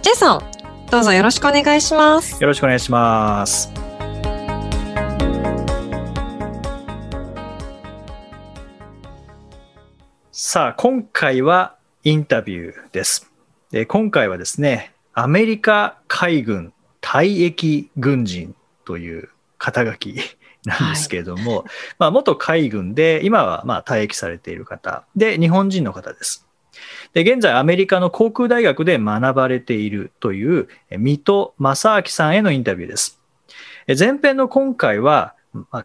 J さん、どうぞよろしくお願いします。よろしくお願いします。さあ今回はインタビューです。で今回はですねアメリカ海軍退役軍人という肩書きなんですけれども、まあ、元海軍で今はまあ退役されている方で日本人の方です。で現在アメリカの航空大学で学ばれているというえ水戸正明さんへのインタビューです。前編の今回は、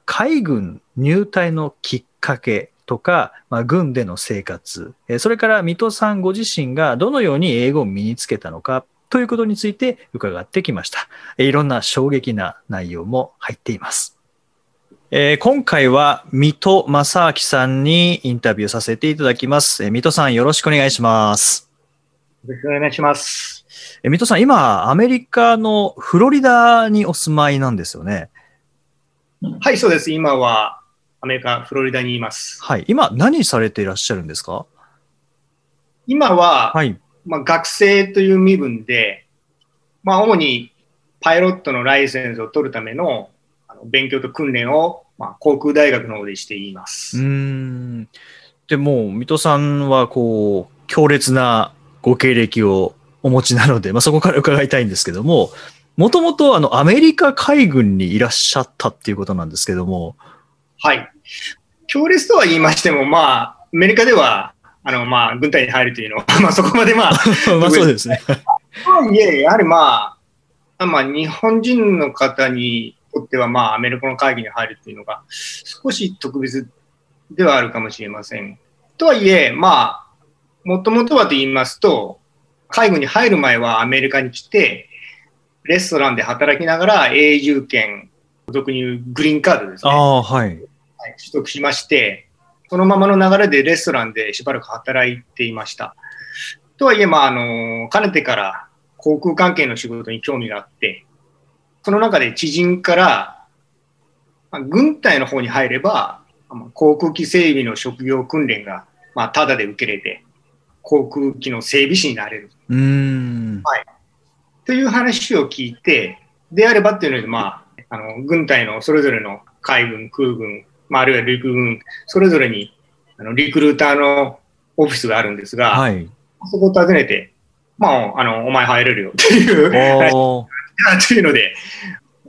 海軍入隊のきっかけとか、まあ、軍での生活、それから水戸さんご自身がどのように英語を身につけたのかということについて伺ってきました。いろんな衝撃な内容も入っています。えー今回は水戸正明さんにインタビューさせていただきます。えー水戸さんよろしくお願いします。よろしくお願いします。え水戸さん、今、アメリカのフロリダにお住まいなんですよね。はい、そうです。今はアメリカ、フロリダにいます。はい。今、何されていらっしゃるんですか？今は、はい。まあ、学生という身分で、まあ、主にパイロットのライセンスを取るための勉強と訓練を、まあ、航空大学の方でしています。ん。でも、水戸さんは、こう、強烈なご経歴をお持ちなので、まあ、そこから伺いたいんですけども、もともと、あの、アメリカ海軍にいらっしゃったっていうことなんですけども、はい。強烈とは言いましても、まあ、アメリカでは、あの、まあ、軍隊に入るというのは、まあ、そこまでまあ、まあそうですね。とはいえ、やはりまあ、まあ、日本人の方にとっては、まあ、アメリカの会議に入るっていうのが、少し特別ではあるかもしれません。とはいえ、まあ、もともとはと言いますと、海軍に入る前はアメリカに来て、レストランで働きながら永住権、俗に言うグリーンカードですね。ああ、はい。はい取得しまして、そのままの流れでレストランでしばらく働いていました。とはいえ、まあ、あの、かねてから航空関係の仕事に興味があって、その中で知人から、まあ軍隊の方に入れば、まあ航空機整備の職業訓練が、まあ、ただで受けれて、航空機の整備士になれるうーん。という話を聞いて、であればっていうので、まあ、あの、軍隊のそれぞれの海軍、空軍、まあ、あるいは陸軍、それぞれに、あの、リクルーターのオフィスがあるんですが、はい。そこを訪ねて、まあ、あの、お前入れるよっていう、おー というので、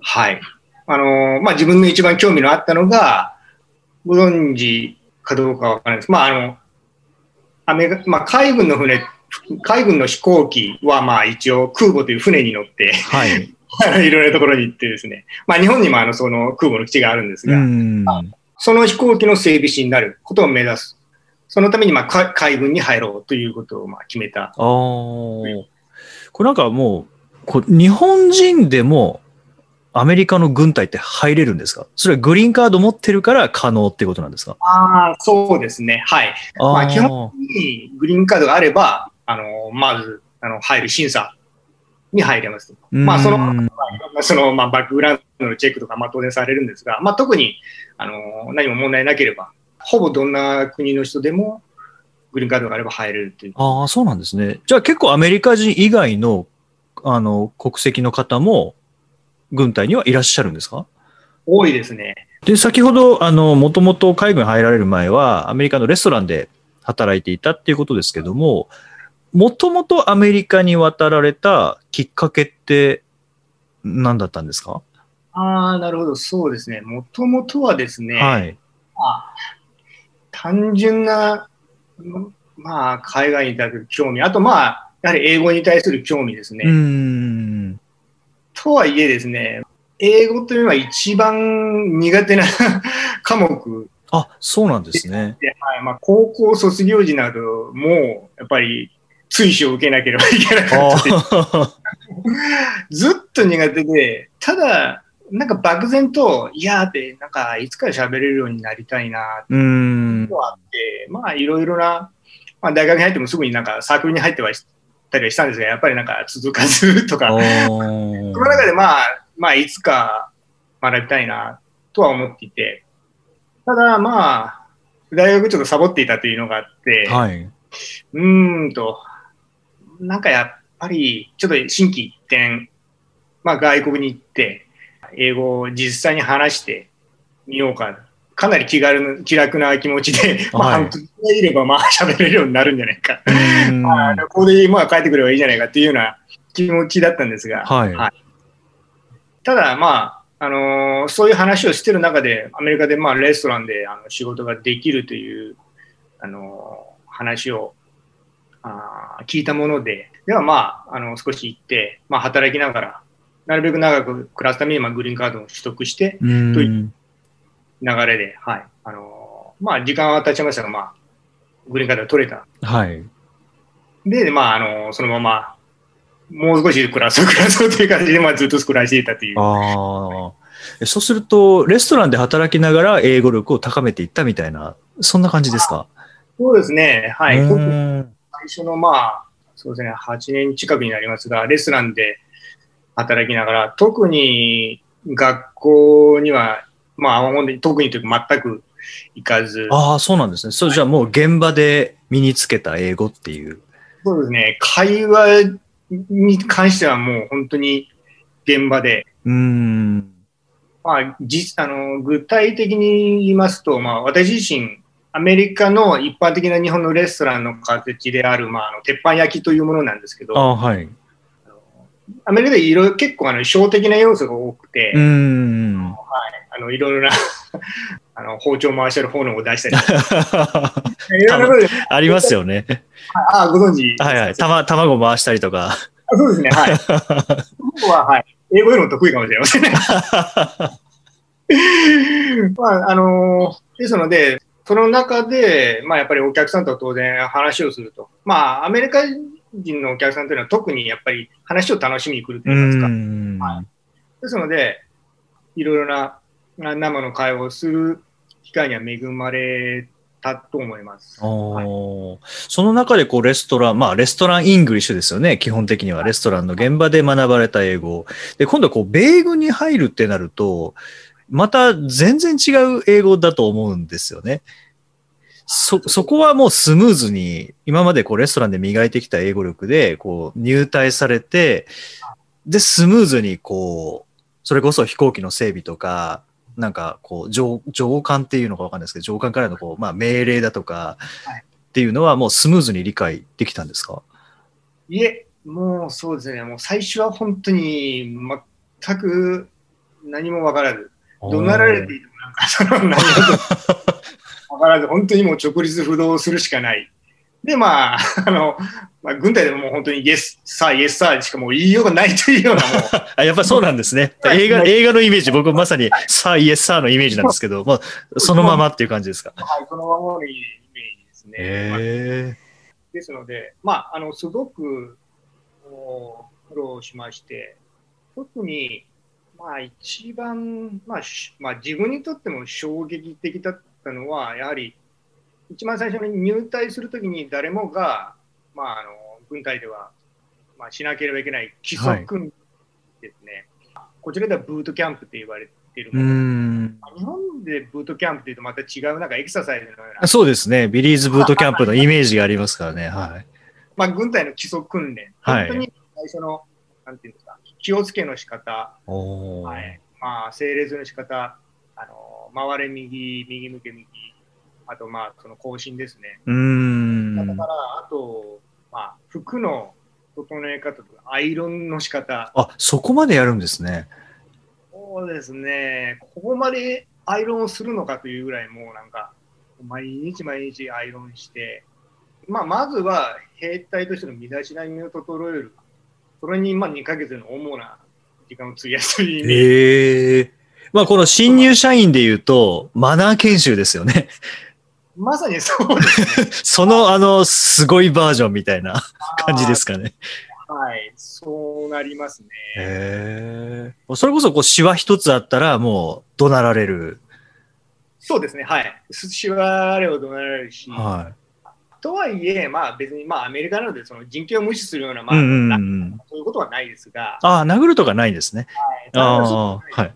はい。あの、まあ、自分の一番興味のあったのが、ご存知かどうかわからないです。まあ、あの、アメリカ、まあ、海軍の船、海軍の飛行機は、まあ、一応空母という船に乗って、はい。いろいろなところに行ってですね、まあ、日本にもあのその空母の基地があるんですうが、ん。その飛行機の整備士になることを目指す。そのためにまあか海軍に入ろうということをまあ決めた。ああ。これなんかもう、こう日本人でもアメリカの軍隊って入れるんですか？それはグリーンカード持ってるから可能ってことなんですか？ああ、そうですね。はい。あまあ、基ー本的にグリーンカードがあれば、あの、まず、あの、入る審査に入れます。まあ、その、まあその、まあ、バックグラウンドのチェックとか、まあ、当然されるんですが、まあ、特に、あの、何も問題なければ、ほぼどんな国の人でも、グリーンカードがあれば入れるという。ああ、そうなんですね。じゃあ結構アメリカ人以外の、あの、国籍の方も軍隊にはいらっしゃるんですか？多いですね。で、先ほど、あの、もともと海軍に入られる前は、アメリカのレストランで働いていたっていうことですけども、もともとアメリカに渡られたきっかけって何だったんですか？ああ、なるほど、そうですね。もともとはですね、はい。まあ単純な、まあ、海外に対する興味、あとまあ、やはり英語に対する興味ですね。うーん。とはいえですね、英語というのは一番苦手な 科目あ、そうなんですね。で、はいまあ、高校卒業時なども、やっぱり追試を受けなければいけなかったりずっと苦手で、ただ、なんか漠然と、いやーって、なんかいつか喋れるようになりたいなっていうの。があって、まあいろいろな、まあ大学に入ってもすぐになんかサークルに入ってはしたりはしたんですが、やっぱりなんか続かずとか、おそーの中でまあ、まあいつか学びたいなとは思っていて、ただまあ、大学ちょっとサボっていたというのがあって、はい。うーんと、なんかやっぱり、ちょっと心機一転、まあ外国に行って、英語を実際に話してみようか。かなり気軽な、気楽な気持ちで、まあはい半年いいればまあ 喋れるようになるんじゃないか。まあ旅行でまあ帰ってくればいいじゃないかっていうような気持ちだったんですが、はい。はいただまあ、あのーそういう話をしてる中で、アメリカでまあレストランであの仕事ができるという、あのー話をあー聞いたもので、ではまあ、あの少し行って、まあ、働きながら、なるべく長く暮らすためにまあグリーンカードを取得して、といん。流れで、はい。あのーまあ、時間は経ちましたが、まあ、グリーンカードが取れた。はい。で、まあ、あのーそのまま、もう少し暮らそう、暮らそうという感じで、まあ、ずっと暮らしていたという。ああ。えそうすると、レストランで働きながら英語力を高めていったみたいな、そんな感じですか？そうですね。はい。最初のまあ、そうですね、8年近くになりますが、レストランで働きながら、特に学校には、まあ、本当に特にというか全く行かず、ああ、そうなんですね。そう、じゃあもう現場で身につけた英語っていう。そうですね、会話に関してはもう本当に現場で、うーん。まあ、実あの具体的に言いますと、まあ、私自身、アメリカの一般的な日本のレストランの形である、まあ、あの鉄板焼きというものなんですけど、ああ、はい。アメリカでいろいろ結構あの、小的な要素が多くて、うーん。あの、いろいろな あの、包丁回したり、炎を出したり、ありますよね。ああ、ご存知。はいはい。たま、卵回したりとか。あそうですね、はい。僕は、はい。英語よりも得意かもしれませんね。まあ、あのーですので、その中で、まあ、やっぱりお客さんと当然話をすると。まあ、アメリカ人のお客さんというのは特にやっぱり話を楽しみに来るとう言いますか。はですので、いろいろなあ生の会話をする機会には恵まれたと思います。その中でこうレストラン、まあレストラン English ですよね。基本的にはレストランの現場で学ばれた英語。で、今度はこう米軍に入るってなると、また全然違う英語だと思うんですよね。そ、そこはもうスムーズに、今までこうレストランで磨いてきた英語力で、こう入隊されて、で、スムーズにこう、それこそ飛行機の整備とか、なんかこう上、上官っていうのかわかんないですけど、上官からのこう、まあ命令だとかはい、っていうのはもうスムーズに理解できたんですか？いえ、もうそうですね、もう最初は本当に全く何も分からず、怒鳴られていてもなんかその何 からず、本当にもう直立不動するしかない。で、まあ、あの、まあ、軍隊でももう本当にイエス、さあ、イエス、さあしかもう言いようがないというようなもう、あ、やっぱりそうなんですね。はい映画、映画のイメージ、僕まさに、さあ、イエス、さあのイメージなんですけど、まあ、そのままっていう感じですか？はい、そのままのイメージですね。へですので、まあ、あの、すごく、苦労しまして、特に、まあ、一番、まあ、しまあ、自分にとっても衝撃的だったのは、やはり、一番最初に入隊するときに誰もが、まあ、あの、軍隊では、まあ、しなければいけない基礎訓練ですね。こちらではブートキャンプって言われているもの。ん。日本でブートキャンプっていうとまた違うなんかエクササイズのような、そうですね。ビリーズブートキャンプのイメージがありますからね。はい。まあ、軍隊の基礎訓練、はい本当に最初の、なんていうんですか、気をつけの仕方、はいまあ、整列の仕方、あの回れ右、右向け右、あと、まあ、その行進ですね。うーん。だから、あと、まあ、服の整え方とか、アイロンの仕方、あ、そこまでやるんですね。そうですね、ここまでアイロンをするのかというぐらい、もうなんか、毎日毎日アイロンして、まあ、まずは兵隊としての身だしなみを整える、それにまあ2ヶ月の主な時間を費やすというイメージ。へえ。まあ、この新入社員で言うと、マナー研修ですよね。まさにそうですね。その、あの、すごいバージョンみたいな感じですかね。はい。そうなりますね。へえ。それこそ、こう、シワ一つあったら、もう、怒鳴られる。そうですね。はい。しわれを怒鳴られるし、はとはいえ、まあ別に、まあアメリカなので、その人権を無視するような、い。まあ、うんうんうな、ん。そういうことはないですが、ああ、殴るとかないんですね。ああ、ははい。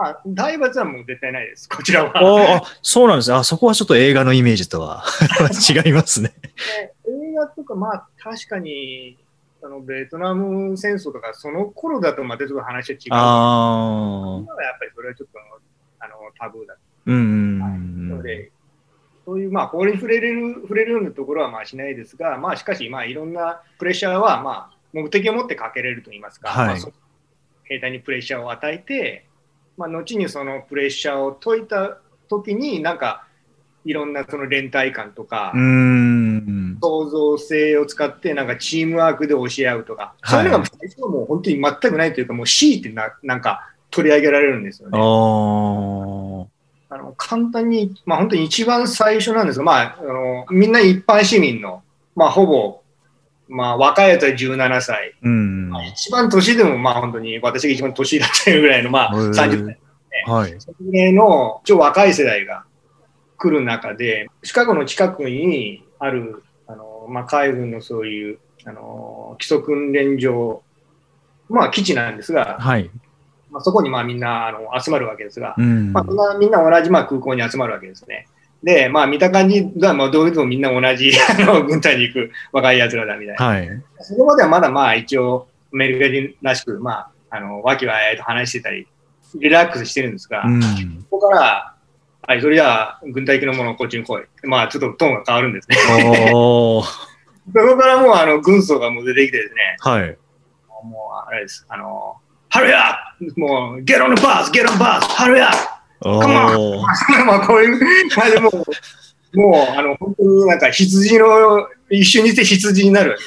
まあ、体罰はもう絶対ないです、こちらは。ああ、そうなんですね。あ、そこはちょっと映画のイメージとは 違いますね。映画とか、まあ確かに、あのベトナム戦争とか、その頃だとまたちょっと話は違う。ああ、今はやっぱりそれはちょっとあのタブーだうんうんうん。ので、そういうまあ法に触れれる触れるようなところはまあしないですが、まあしかし、まあいろんなプレッシャーはまあ目的を持ってかけれると言いますか、はいまあそ兵隊にプレッシャーを与えて、まあ、後にそのプレッシャーを解いた時に、なんかいろんなその連帯感とか。創造性を使ってなんかチームワークで教え合うとか、はいそういうのが最初はもう本当に全くないというか、もう C ってななんか取り上げられるんですよあね。あ。あの簡単に、まあ、本当に一番最初なんですが、まあ、あのみんな一般市民の、まあ、ほぼ、まあ、若いやつは17歳、うん。まあ、一番年でも、まあ、本当に私が一番年だったぐらいの、まあ、へー30代はい。それの超若い世代が来る中で、シカゴの近くにある、あのまあ、海軍のそういうあの基礎訓練場、まあ、基地なんですが、はい。まあ、そこにまあみんなあの集まるわけですが、うん。まあ、みんなみんな同じまあ空港に集まるわけですね。で、まあ、見た感じが、まあ、どういうともみんな同じ あの軍隊に行く若い奴らだみたいな。はい。そこまではまだまあ一応、アメリカ人らしく、まあ、あの、和気わいと話してたり、リラックスしてるんですが、うん。ここから、はい、それじゃあ、軍隊機のものこっちに来い。まあ、ちょっとトーンが変わるんですね。おー。そこからもう、あの、軍曹がもう出てきてですね、はい。もう、あれです、あの、Hurry up! もう、Get on the bus! Get on the bus! Hurry up! お Come ー。まあ、こういう、まあでも、もう、あの、本当になんか羊の、一瞬にして羊になる。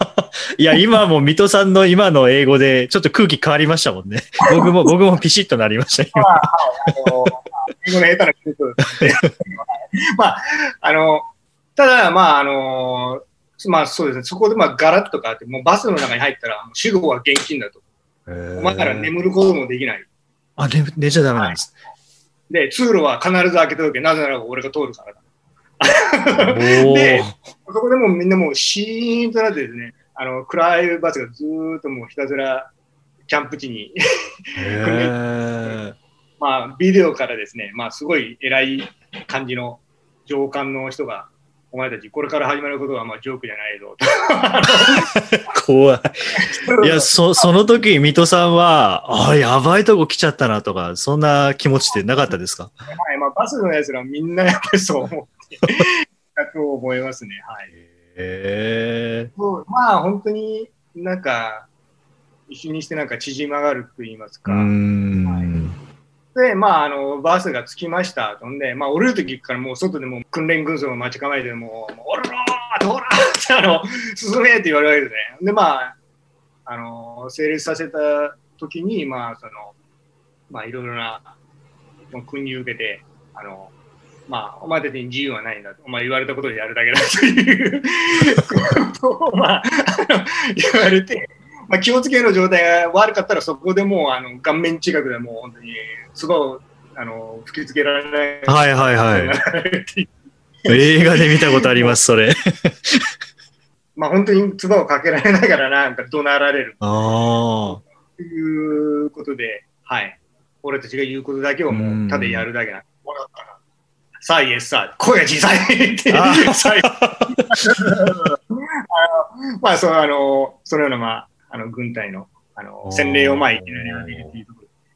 いや、今も水戸さんの今の英語でちょっと空気変わりましたもんね。僕も、僕もピシッとなりました、今。あの、英語の下手なまあ、あの、ただ、まあ、あの、まあそうですね、そこでまあガラッと変わって、もうバスの中に入ったら、主語は現金だと。お前ら眠ることもできない。あ、寝、寝ちゃダメなんです。で、通路は必ず開けておけ。なぜなら俺が通るからだ。おでー。そこでもうみんなもうシーンとなってですね、あの、暗いバスがずーっともうひたすらキャンプ地に、まあ、ビデオからですね、まあ、すごい偉い感じの上官の人が、お前たち、これから始まることはまあジョークじゃないぞと。怖い。いや、そ、その時、水戸さんは、あ、やばいとこ来ちゃったなとか、そんな気持ちってなかったですか？はいまあ、バスのやつらみんなやっぱりそう思って、だと思いますね。はい。へそうまあ、本当になんか、一緒にしてなんか縮まがると言いますー。うか。ーん。で、まあ、あの、バスが着きました。とんで、まあ、降りるときからもう外でも訓練軍曹が待ち構えて、もう、もうおらーおらーって、あの、進めって言われるわけですね。で、まあ、あの、成立させたときに、まあ、その、まあ、いろいろな、もう訓に受けて、あの、まあ、お前たちに自由はないんだと。お前言われたことでやるだけだということを、まあ、あ言われて、まあ、気をつけの状態が悪かったら、そこでもう、あの、顔面近くでもう本当に、すごい、あの、吹きつけられない。はいはいはい。い。映画で見たことあります、それ。まあ、本当に唾をかけられながら、なんか怒鳴られるああ。ということで、はい。俺たちが言うことだけをもう、ただやるだけな。わかったなさあ、イエスさあ、声が小さいって まあ、その、あの、そのような、まあ、あの、軍隊の、あの、洗礼をまあ、い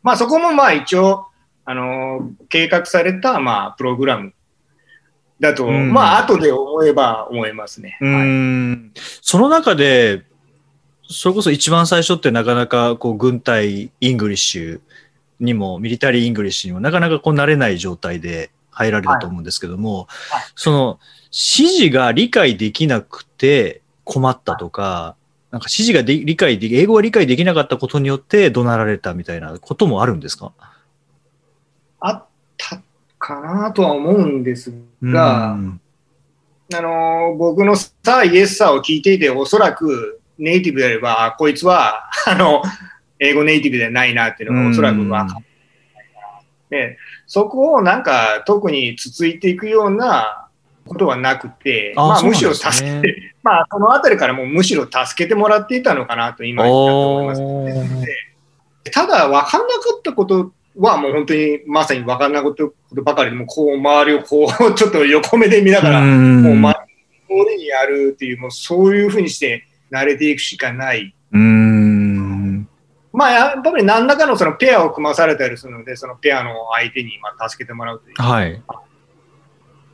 まあ、そこもまあ、一応、あの、計画された、まあ、プログラムだと、うんまあ、後で思えば思いますね。はいん。その中で、それこそ一番最初ってなかなかこう軍隊 Englishにも military English にもなかなかこう慣れない状態で入られたと思うんですけども、はいその指示が理解できなくて困ったとか、なんか指示がで理解でき、英語が理解できなかったことによって怒鳴られたみたいなこともあるんですか？あったかなとは思うんですが、うん。あの、僕のさあ、イエスさを聞いていて、おそらくネイティブであれば、あこいつは、あの、英語ネイティブではないなっていうのがおそらく分かる。で、そこをなんか特につついていくようなことはなくて、あまあむしろ助けて、まあそのあたりからもうむしろ助けてもらっていたのかなと今思います。おーただ分かんなかったことはもう本当にまさに分かんなかったことばかりでもこう周りをこうちょっと横目で見ながら、うんもう周りにやるっていう、もうそういうふうにして慣れていくしかない。うん。まあやっぱり何らかのそのペアを組まされたりするので、そのペアの相手にまあ助けてもらうという。はい。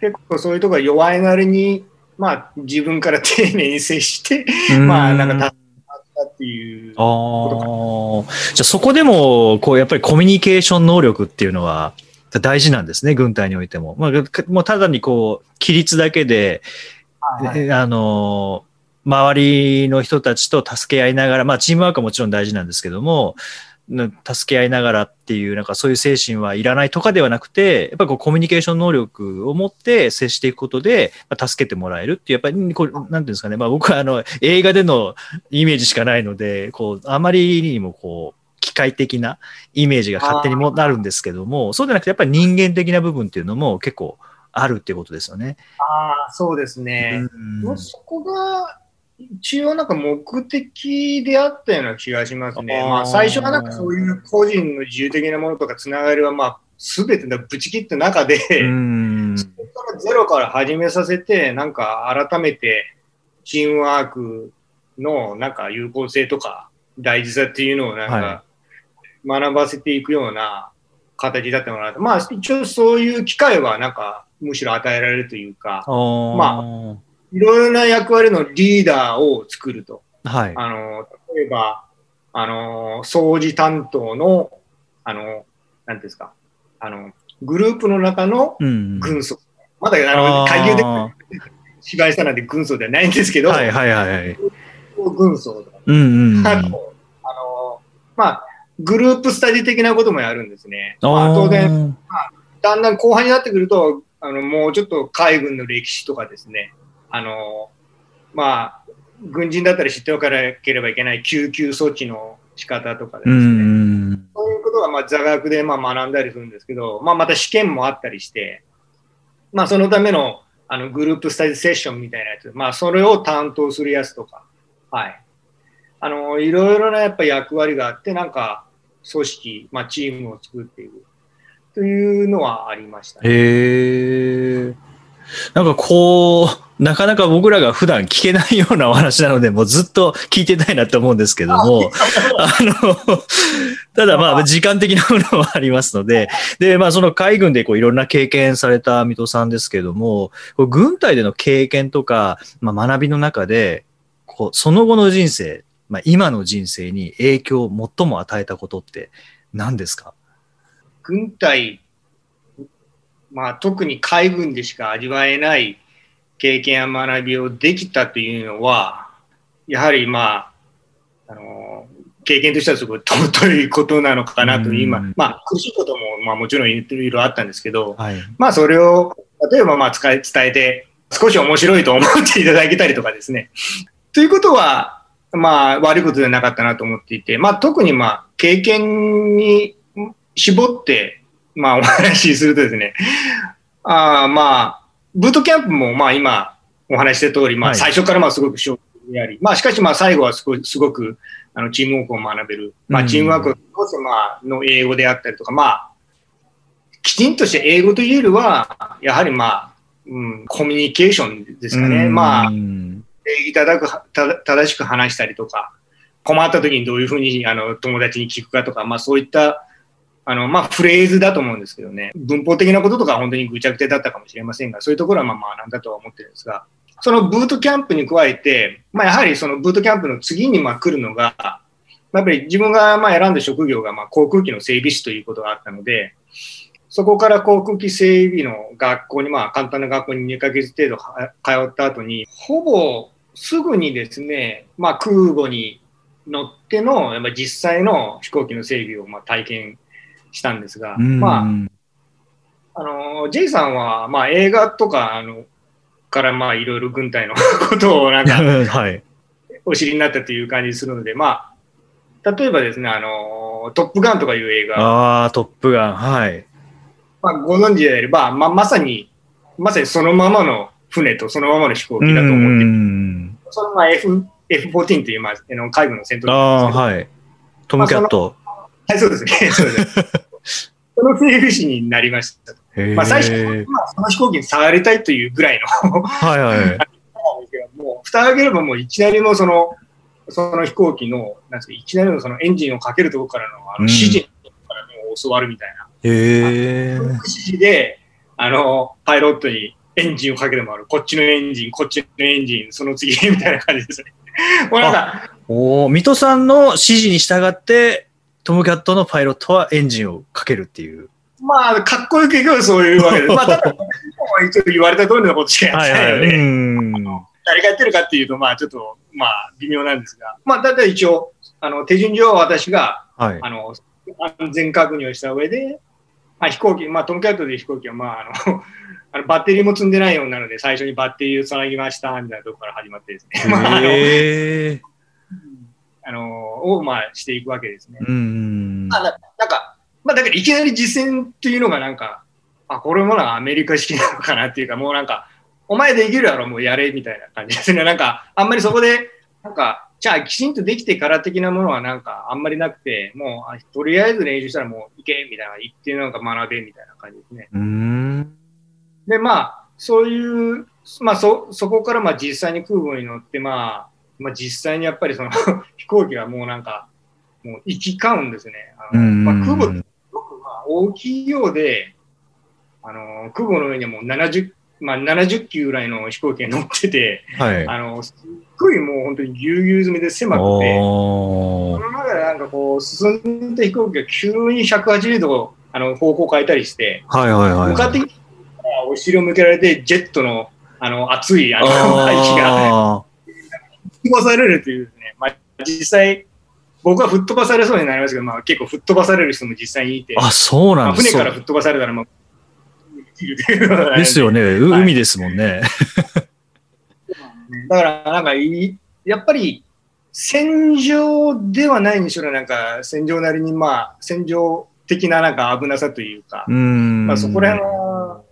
結構そういうところが弱いなりに、まあ自分から丁寧に接して、まあなんか助けたっていう。ああ。じゃあそこでも、こう、やっぱりコミュニケーション能力っていうのは大事なんですね、軍隊においても。まあ、かもうただにこう、規律だけで、はいえあの、周りの人たちと助け合いながら、まあ、チームワークはもちろん大事なんですけども、な助け合いながらっていう、なんかそういう精神はいらないとかではなくて、やっぱりこうコミュニケーション能力を持って接していくことで、まあ、助けてもらえるっていう、やっぱりこう、なんていうんですかね、まあ僕はあの、映画でのイメージしかないので、こう、あまりにもこう、機械的なイメージが勝手にもなるんですけども、そうじゃなくてやっぱり人間的な部分っていうのも結構あるっていうことですよね。ああ、そうですね。うんそこが一応なんか目的であったような気がしますね。あー。まあ最初はなんかそういう個人の自由的なものとかつながりはまあ全てのぶち切った中で、うん。そこからゼロから始めさせて、なんか改めてチームワークのなんか有効性とか大事さっていうのをなんか学ばせていくような形だったのかなと。まあ一応そういう機会はなんかむしろ与えられるというか、まいろいろな役割のリーダーを作ると。あ、はい。あの、例えば、あの、掃除担当の、あの、なんですか、あの、グループの中のうん軍曹。まだ、あの、階級で芝居したなんて軍曹ではないんですけど、はいはいはいはい。軍曹とか。うんうん。あと、あの、まあ、グループスタディ的なこともやるんですね。まあ、当然、だんだん後半になってくると、あの、もうちょっと海軍の歴史とかですね、あの、まあ、軍人だったら知っておかなければいけない救急措置の仕方とかですうね、ん。そういうことがまあ座学でまあ学んだりするんですけど、まあ、また試験もあったりして、まあ、そのためのあのグループスタディセッションみたいなやつ、まあ、それを担当するやつとか、はい。あの、いろいろなやっぱ役割があって、なんか、組織、まあ、チームを作っていくというのはありましたね。へえ。なんかこう、なかなか僕らが普段聞けないようなお話なので、もうずっと聞いてたいなと思うんですけども、あの、ただまあ 時間的なものはありますので、で、まあその海軍でこういろんな経験された水戸さんですけども、軍隊での経験とか、まあ学びの中で、こう、その後の人生、まあ今の人生に影響を最も与えたことって何ですか？軍隊、まあ、特に海軍でしか味わえない経験や学びをできたというのは、やはりまあ、あの経験としてはすごい尊いことなのかなと、うん今、まあ、苦しいことも、まあ、もちろんいろいろあったんですけど、はい。まあ、それを、例えば、まあ、伝えて、少し面白いと思っていただけたりとかですね。ということは、まあ、悪いことではなかったなと思っていて、まあ、特に、まあ、経験に絞って、まあ、お話しするとですね、あーまあ、ブートキャンプも、まあ、今、お話しした通り、まあ、はい最初から、まあ、すごく勝負であり、まあ、しかし、まあ、最後はすごい、すごく、あの、チームワークを学べる。まあ、うんチームワークを通して、まあ、の英語であったりとか、まあ、きちんとして英語というよりは、やはりまあ、うん、コミュニケーションですかね。まあ、うん礼儀正くた正しく話したりとか、困った時にどういうふうにあの友達に聞くかとか、まあそういったあの、まあ、フレーズだと思うんですけどね、文法的なこととか本当にぐちゃぐちゃだったかもしれませんが、そういうところはまあまあなんだとは思ってるんですが、そのブートキャンプに加えて、まあ、やはりそのブートキャンプの次にま来るのが、やっぱり自分がま選んだ職業がま航空機の整備士ということがあったので、そこから航空機整備の学校に、まあ簡単な学校に2ヶ月程度通った後に、ほぼすぐにですね、まあ空母に乗っての、やっぱ実際の飛行機の整備をまあ体験したんですが、うんまああの、J さんは、まあ映画とか、あの、からまあいろいろ軍隊の ことをなんか はい。お知りになったという感じするので、まあ、例えばですね、あの、トップガンとかいう映画、ああ、トップガン。はい。まあ、ご存知であれば、まあ、まさに、まさにそのままの船とそのままの飛行機だと思って、うん。そのまあ F F14 という、まあ、あの海軍の戦闘機ああ、はい。トムキャット。はい、そうですね。そうです。その整備士になりました。まあ、最初、まあ、その飛行機に触りたいというぐらいのはいはい。もう、蓋を開ければもういきなりのその、その飛行機の、なんですか、いきなりのそのエンジンをかけるところからのあうんの指示からもう教わるみたいな。へえ。指示で、あの、パイロットにエンジンをかけてもらう。こっちのエンジン、こっちのエンジン、その次みたいな感じですね。もうなんか、おお、水戸さんの指示に従って、トムキャットのパイロットはエンジンをかけるっていう。まあ、かっこよくいけばそういうわけです。まあ、ただ、一応言われた通りのことしかやってないので、うん。誰がやってるかっていうと、まあ、ちょっと、まあ、微妙なんですが、まあ、だいたい一応、あの、手順上は私が、はい。あの、安全確認をした上で、まあ、飛行機、まあ、トムキャットで飛行機は、まあ、あの、あのバッテリーも積んでないようなので、最初にバッテリーをつなぎました、みたいなところから始まってですね。まあ、あの。あのを、まあ、していくわけですね。うん。まあ、ななんか、まあ、だからいきなり実践っていうのがなんか、あ、これもなんかアメリカ式なのかなっていうか、もうなんか、お前できるやろ、もうやれ、みたいな感じですね。なんか、あんまりそこで、なんか、じゃあきちんとできてから的なものはなんかあんまりなくて、もう、あとりあえず練習したらもう行け、みたいな、行ってなんか学べ、みたいな感じですね。うん。で、まあ、そういう、まあ、そ、そこからまあ実際に空母に乗って、まあ、まあ実際にやっぱりその 飛行機がもうなんか、もう行き交うんですね。あのうん。まあ、空母すごくまあ大きいようで、あの空母の上にはもう70、まあ、70機ぐらいの飛行機が乗ってて、はい。あのすっごいもう本当にぎゅうぎゅう詰めで狭くて、その中でなんかこう進んで飛行機が急に180度あの方向変えたりして、はいはいはい。向かってきたらお尻を向けられて、ジェットのあの熱いあの 排気が飛ばされるというね、まあ、実際、僕は吹っ飛ばされそうになりますけど、まあ、結構吹っ飛ばされる人も実際にいて、ーあ、そうまあ、なんです船から吹っ飛ばされたら、まあ、ですよね。うはい海ですもんね。だから、なんかいい、やっぱり、戦場ではないにしろ、なんか、戦場なりに、まあ、戦場的ななんか危なさというか、うん。まあ、そこら辺は、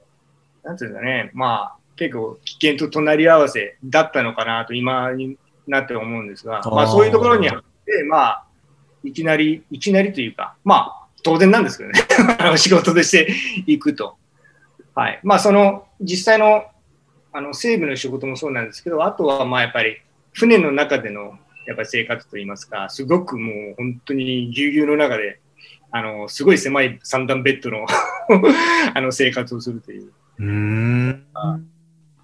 なんていうんですかね、まあ、結構危険と隣り合わせだったのかなと、今になって思うんですが、まあ、そういうところにあって、まあ、いきなり、いきなりというか、まあ、当然なんですけどね、仕事として行くと。はい。まあ、その、実際の、あの、整備の仕事もそうなんですけど、あとは、まあ、やっぱり、船の中での、やっぱり生活といいますか、すごくもう、本当にぎゅうぎゅうの中で、あの、すごい狭い三段ベッドの あの、生活をするという。うん。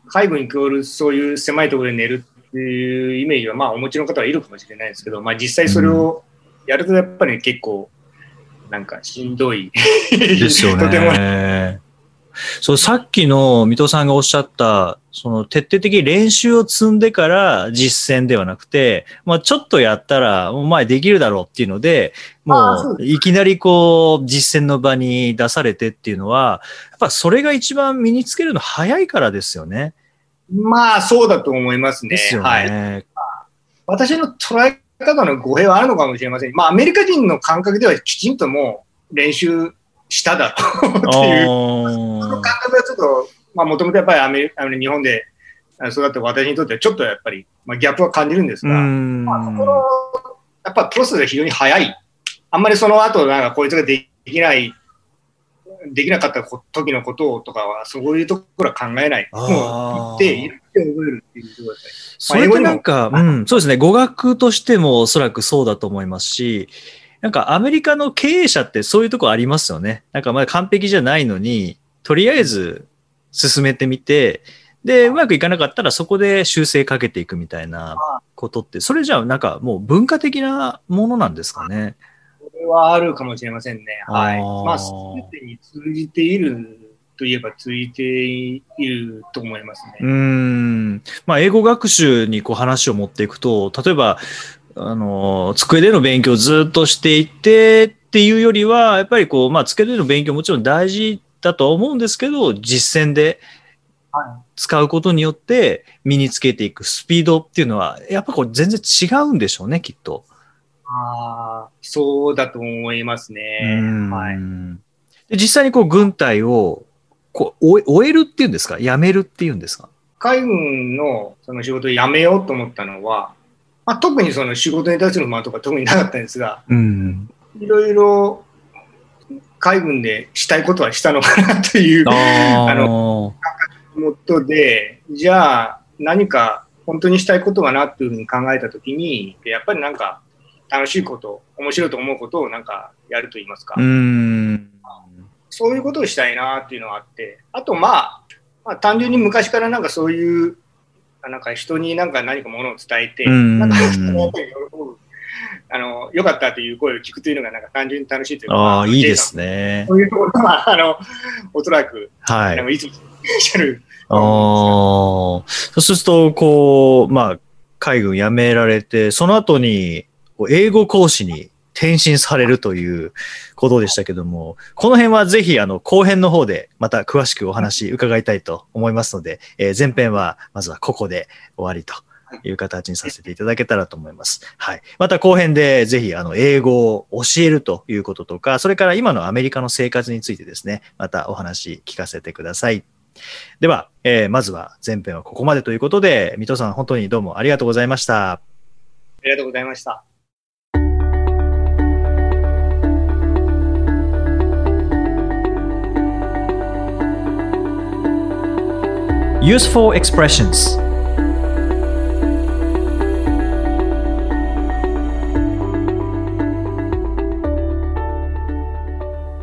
海軍イコールそういう狭いところで寝るっていうイメージは、まあ、お持ちの方はいるかもしれないですけど、まあ、実際それをやるとやっぱり結構、なんかしんどい。ですよとてもね。そう、さっきの水戸さんがおっしゃった、その徹底的に練習を積んでから実践ではなくて、まあちょっとやったら、お前できるだろうっていうので、もういきなりこう実践の場に出されてっていうのは、やっぱそれが一番身につけるの早いからですよね。まあ、そうだと思いますね。ですよね。はい。私の捉え方の語弊はあるのかもしれません。まあ、アメリカ人の感覚ではきちんともう練習しただろうっていう、そのあ感覚はちょっと、まあ、もともとやっぱりアメリあの日本であ育って私にとってはちょっとやっぱり、まあ、ギャップは感じるんですが、ん。まあ、そこの、やっぱプロセスが非常に早い。あんまりその後、なんかこいつができない、できなかった時のことをとかは、そういうところは考えない。もう行って、行って覚えるっていうところですね。それってなんか、うん、そうですね。語学としてもおそらくそうだと思いますし、なんかアメリカの経営者ってそういうとこありますよね。なんかまだ完璧じゃないのに、とりあえず進めてみて、で、うまくいかなかったらそこで修正かけていくみたいなことって、それじゃあなんかもう文化的なものなんですかね。これはあるかもしれませんね。はい。まあ、すべてに通じているといえば通じていると思いますね。うーん。まあ、英語学習にこう話を持っていくと、例えば、あの、机での勉強をずっとしていってっていうよりは、やっぱりこう、まあ、机での勉強もちろん大事っだと思うんですけど、実践では使うことによって身につけていくスピードっていうのは、やっぱこれ全然違うんでしょうね、きっと。ああ、そうだと思いますね。はい。で実際にこう軍隊をこう終え終えるっていうんですか？辞めるっていうんですか？海軍のその仕事を辞めようと思ったのは、まあ、特にその仕事に対する不満とか特になかったんですが、うん。いろいろ海軍でしたいことはしたのかなというあ あの、もとで、じゃあ何か本当にしたいことはなっていうふうに考えたときに、やっぱりなんか楽しいこと、面白いと思うことをなんかやると言いますか、うん。そういうことをしたいなっていうのがあって、あとまあ、まあ、単純に昔からなんかそういう、あなんか人になんか何かものを伝えて、あの、良かったという声を聞くというのがなんか単純に楽しいというか、ああ、いいですね。ね。そういうところが、あの、おそらく、はいいつもいらっしゃる。ああ、そうすると、こう、まあ、海軍辞められて、その後に、英語講師に転身されるということでしたけども、この辺はぜひ、あの、後編の方でまた詳しくお話伺いたいと思いますので、えー前編は、まずはここで終わりという形にさせていただけたらと思います。はい。また後編でぜひ、あの、英語を教えるということとか、それから今のアメリカの生活についてですね、またお話聞かせてください。では、えーまずは前編はここまでということで、水戸さん本当にどうもありがとうございました。ありがとうございました。Useful expressions.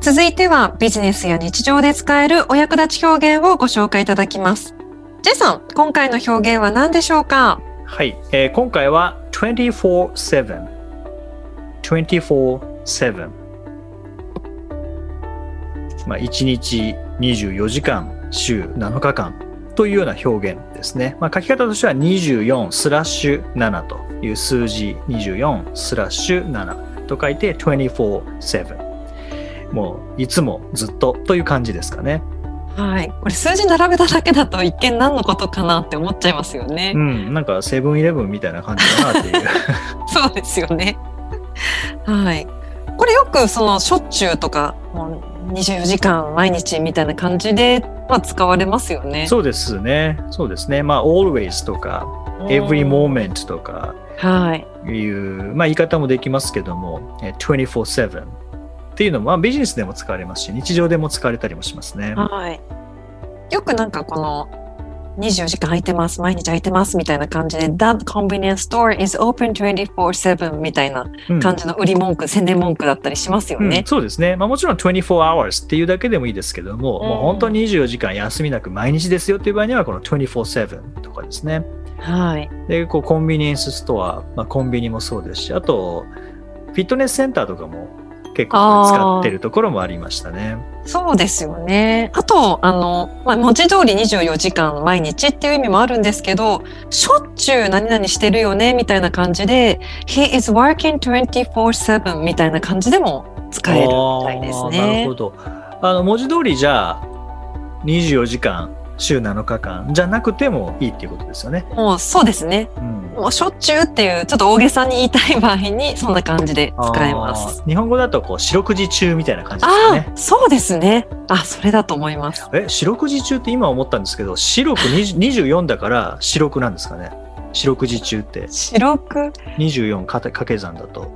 続いてはビジネスや日常で使えるお役立ち表現をご紹介いただきます。ジェイさん、今回の表現は何でしょうか？はい、えー今回は24-7 24-7まあ1日24時間週7日間というような表現ですね。まあ、書き方としては24スラッシュ7という数字24スラッシュ7と書いて24-7もういつもずっとという感じですかね。はい。これ数字並べただけだと一見何のことかなって思っちゃいますよねう。ん、なんかセブンイレブンみたいな感じだなっていう。そうですよね。はい。これよくそのしょっちゅうとか、24時間毎日みたいな感じで、まあ、使われますよね。そうですね。そうですね。まあ、always とか、every moment とかはい。いう、まあ、言い方もできますけども、え24-7っていうのも、まあ、ビジネスでも使われますし、日常でも使われたりもしますね。はい。よくなんかこの24時間空いてます、毎日空いてますみたいな感じで、That convenience store is open 24-7みたいなうん感じの売り文句、宣伝文句だったりしますようんね。そうですね。まあ、もちろん24 hours っていうだけでもいいですけども、うんもう本当に24時間休みなく毎日ですよっていう場合には、この24-7とかですね。はい。で、こう、コンビニエンスストア、まあ、コンビニもそうですし、あと、フィットネスセンターとかも結構使ってるところもありましたね。そうですよね。あと、あの、まあ、文字通り24時間毎日っていう意味もあるんですけど、しょっちゅう何々してるよねみたいな感じで、He is working 24-7みたいな感じでも使えるみたいですあーなるねほ。ど。あの文字通りじゃあ24時間週7日間じゃなくてもいいっていうことですよね。もうそうですね。うんもうしょっちゅうっていう、ちょっと大げさに言いたい場合に、そんな感じで使えます。日本語だとこう四六時中みたいな感じですねあ。、そうですね。あ、それだと思います。え四六時中って今思ったんですけど四六20 24 だから四六なんですかね。四六時中って白く24か掛け算だと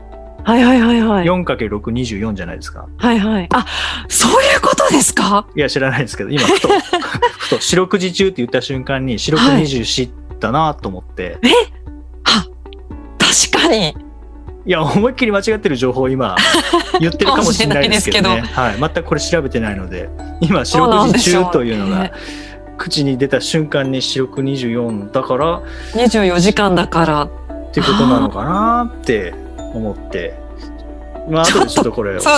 はいはいはいはい。4×624 じゃないですか。はいはい。あ、そういうことですか？いや知らないですけど今ふと ふと四六時中って言った瞬間に四六24だなと思って。あ、確かに。いや、思いっきり間違ってる情報を今 言ってるかもしれないですけどね。かはい。全くこれ調べてないので、今、四六時中というのが、口に出た瞬間に四六二十四だから24時間だから。っていうことなのかなって思って、まあ、後でちょっとこれを調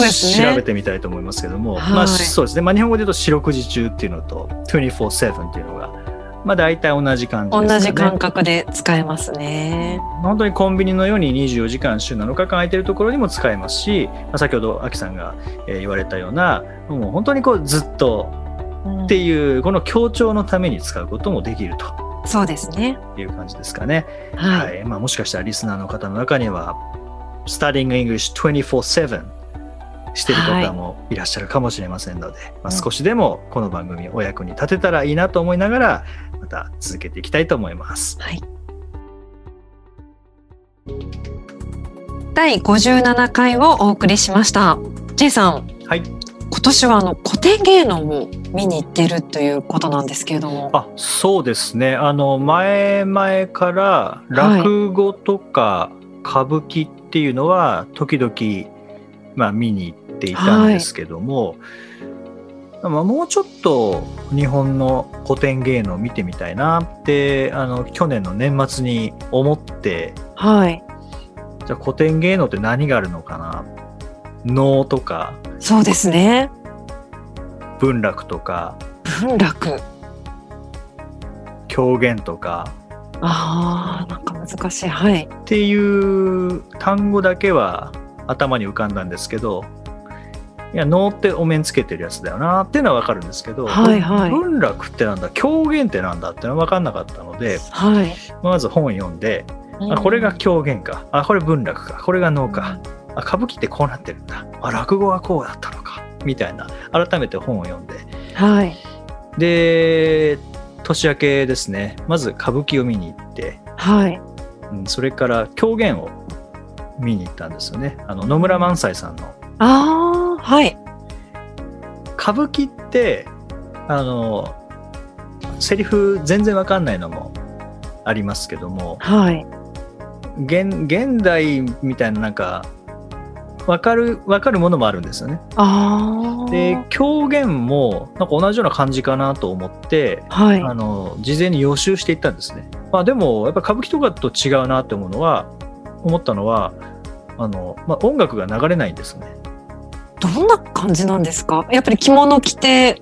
べてみたいと思いますけども、はいまあ、そうですね。まあ、日本語で言うと四六時中っていうのと、24-7っていうのがまあ大体同じ感じね。じ感覚で使えますね。本当にコンビニのように24時間週7日間空いてるところにも使えますし、まあ先ほどアキさんがえー言われたようなもう本当にこうずっとうんっていうこの強調のために使うこともできるとそうですね。いう感じですかね。はい。はいまあ、もしかしたらリスナーの方の中には Studying English 24-7してる方もいらっしゃるかもしれませんので、まあ、少しでもこの番組お役に立てたらいいなと思いながらまた続けていきたいと思います。はい。第57回をお送りしました。J さん、はい、今年はあの古典芸能を見に行ってるということなんですけれども。あそうですねあの前々から落語とか歌舞伎っていうのは時々、まあ、見に行っていたんですけども、まあ、もうちょっと日本の古典芸能を見てみたいなってあの去年の年末に思ってはい。じゃあ古典芸能って何があるのかな？能とかそうですね。文楽とか文楽。狂言とかああ、なんか難しい。はい。っていう単語だけは頭に浮かんだんですけどいや能ってお面つけてるやつだよなっていうのは分かるんですけど、はいはい。文楽ってなんだ？狂言ってなんだっていうのは分かんなかったのではい。まず本を読んであこれが狂言か。あこれ文楽か。これが能か。あ歌舞伎ってこうなってるんだ。あ落語はこうだったのか。みたいな。改めて本を読んで。はい。で年明けですねまず歌舞伎を見に行ってはい。うんそれから狂言を見に行ったんですよね。あの野村萬斎さんの。ああ、はい。歌舞伎って、あの、セリフ全然わかんないのもありますけども、はい。現現代みたいななんか、わかる、わかるものもあるんですよね。で、狂言もなんか同じような感じかなと思って、はい。あの事前に予習していったんですね。まあ、でもやっぱ歌舞伎とかと違うなって思うのは思ったのはあの、まあ、音楽が流れないんですね。どんな感じなんですか？やっぱり着物着て、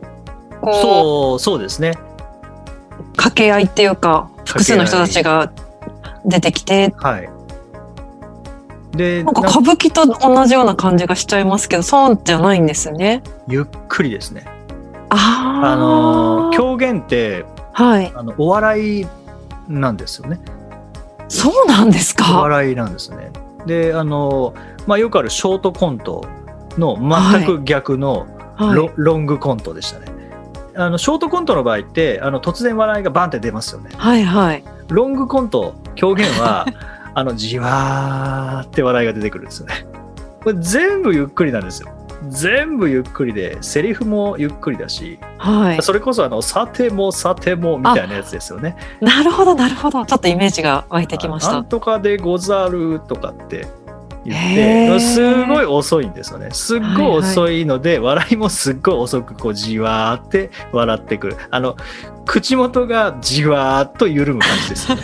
こう、そうそうですね。掛け合いっていうか、複数の人たちが出てきて、はい。でなんかな歌舞伎と同じような感じがしちゃいますけど、そうじゃないんですね。ゆっくりですね。ああ。あの狂言ってはい。あのお笑いなんですよね。そうなんですおか笑いなんですね。であの、まあ、よくあるショートコントの全く逆のロ,、はい。ロングコントでしたね。あのショートコントの場合ってあの突然笑いがバンって出ますよね。はいはい。ロングコント狂言は あのじわーって笑いが出てくるんですよね。これ全部ゆっくりなんですよ。全部ゆっくりでセリフもゆっくりだしはい。それこそあのさてもさてもみたいなやつですよね。なるほど、なるほど。ちょっとイメージが湧いてきましたなん。とかでござるとかって言ってすごい遅いんですよね。すっごい遅いので、笑いもすっごい遅くこうじわーって笑ってくる。あの口元がじわーっと緩む感じですよね。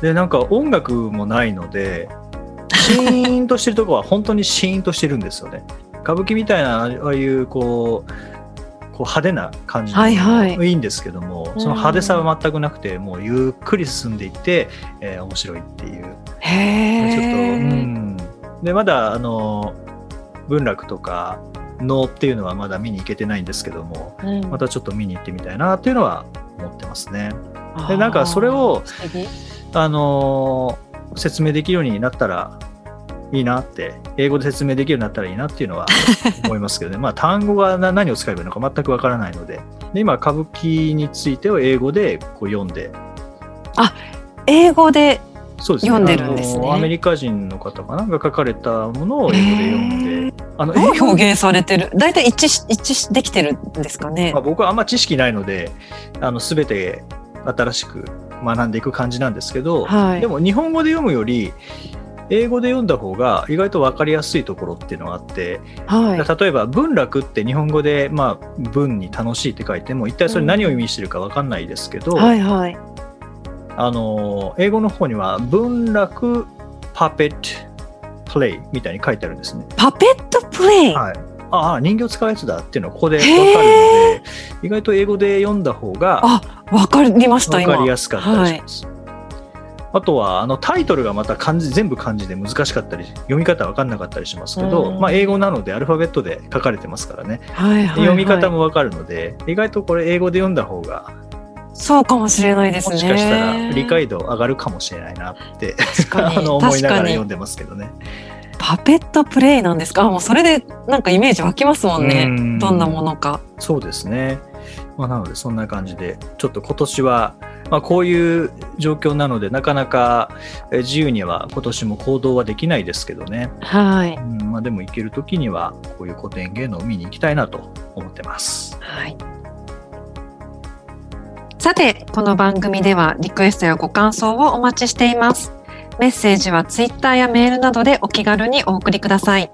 でなんか音楽もないのでシーンとしてるとこは本当にシーンとしてるんですよね。歌舞伎みたいなああいうこうこう派手な感じもはいはい。いいんですけども、その派手さは全くなくてもうゆっくり進んでいって、えー面白いっていう。ちょっと。うん、でまだあの文楽とか能っていうのはまだ見に行けてないんですけどもうん。またちょっと見に行ってみたいなっていうのは思ってますね。でなんかそれをあのー説明できるようになったらいいなって英語で説明できるようになったらいいなっていうのは 思いますけどね。まあ単語がな何を使えばいいのか全くわからないので。で今歌舞伎についてを英語でこう読んで。英語で、そうですね。読んでるんですね。アメリカ人の方かなが書かれたものを英語で読んで。あのどう表現されてる？大体一致し、一致しできてるんですかね？まあ、僕はあんま知識ないのであの全て新しく学んでいく感じなんですけど、はいでも日本語で読むより英語で読んだ方が意外と分かりやすいところっていうのがあって、はい。例えば文楽って日本語で、まあ、文に楽しいって書いても一体それ何を意味してるか分かんないですけど、はいはい。あの英語の方には文楽パペットプレイみたいに書いてあるんですね。パペットプレイ。はい、ああ人形使うやつだっていうのがここで分かるので意外と英語で読んだ方があ、わかりました。かりやすかったりします。あとはあのタイトルがまた漢字全部漢字で難しかったり読み方分かんなかったりしますけど、うんまあ、英語なのでアルファベットで書かれてますからね、はいはいはい読み方も分かるので意外とこれ英語で読んだ方がそうかもしれないですね。もしかしたら理解度上がるかもしれないなって あの思いながら読んでますけどね。パペットプレイなんですか？あもうそれでなんかイメージ湧きますもんね。うんどんなものか。そうですね。まあ、なのでそんな感じでちょっと今年は、まあ、こういう状況なのでなかなかえ自由には今年も行動はできないですけどね、はい。うんまあ、でも行ける時にはこういう古典芸能を見に行きたいなと思ってます。はい。さて、この番組ではリクエストやご感想をお待ちしています。メッセージはツイッターやメールなどでお気軽にお送りください。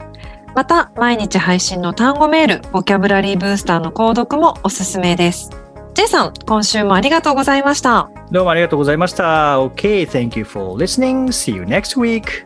また、毎日配信の単語メール、ボキャブラリーブースターの購読もおすすめです。J さん、今週もありがとうございました。どうもありがとうございました。OK, thank you for listening. See you next week.